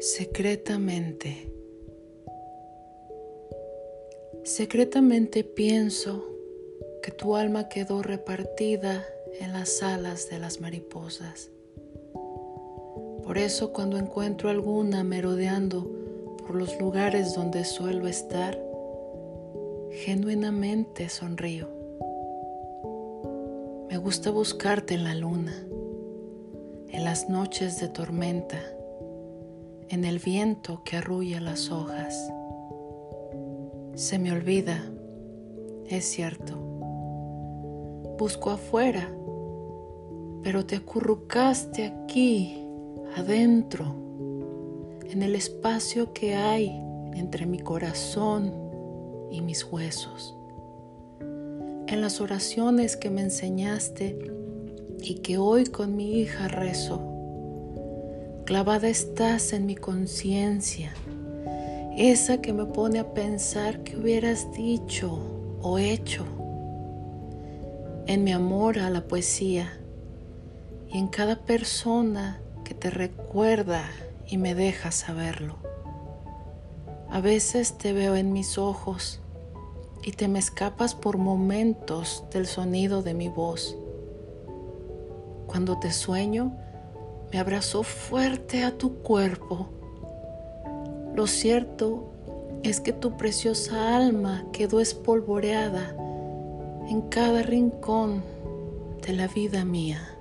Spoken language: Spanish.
Secretamente. Secretamente pienso que tu alma quedó repartida en las alas de las mariposas. Por eso cuando encuentro alguna merodeando por los lugares donde suelo estar, genuinamente sonrío. Me gusta buscarte en la luna, en las noches de tormenta en el viento que arrulla las hojas. Se me olvida, es cierto. Busco afuera, pero te acurrucaste aquí, adentro, en el espacio que hay entre mi corazón y mis huesos. En las oraciones que me enseñaste y que hoy con mi hija rezo Clavada estás en mi conciencia, esa que me pone a pensar que hubieras dicho o hecho, en mi amor a la poesía y en cada persona que te recuerda y me deja saberlo. A veces te veo en mis ojos y te me escapas por momentos del sonido de mi voz. Cuando te sueño, me abrazó fuerte a tu cuerpo. Lo cierto es que tu preciosa alma quedó espolvoreada en cada rincón de la vida mía.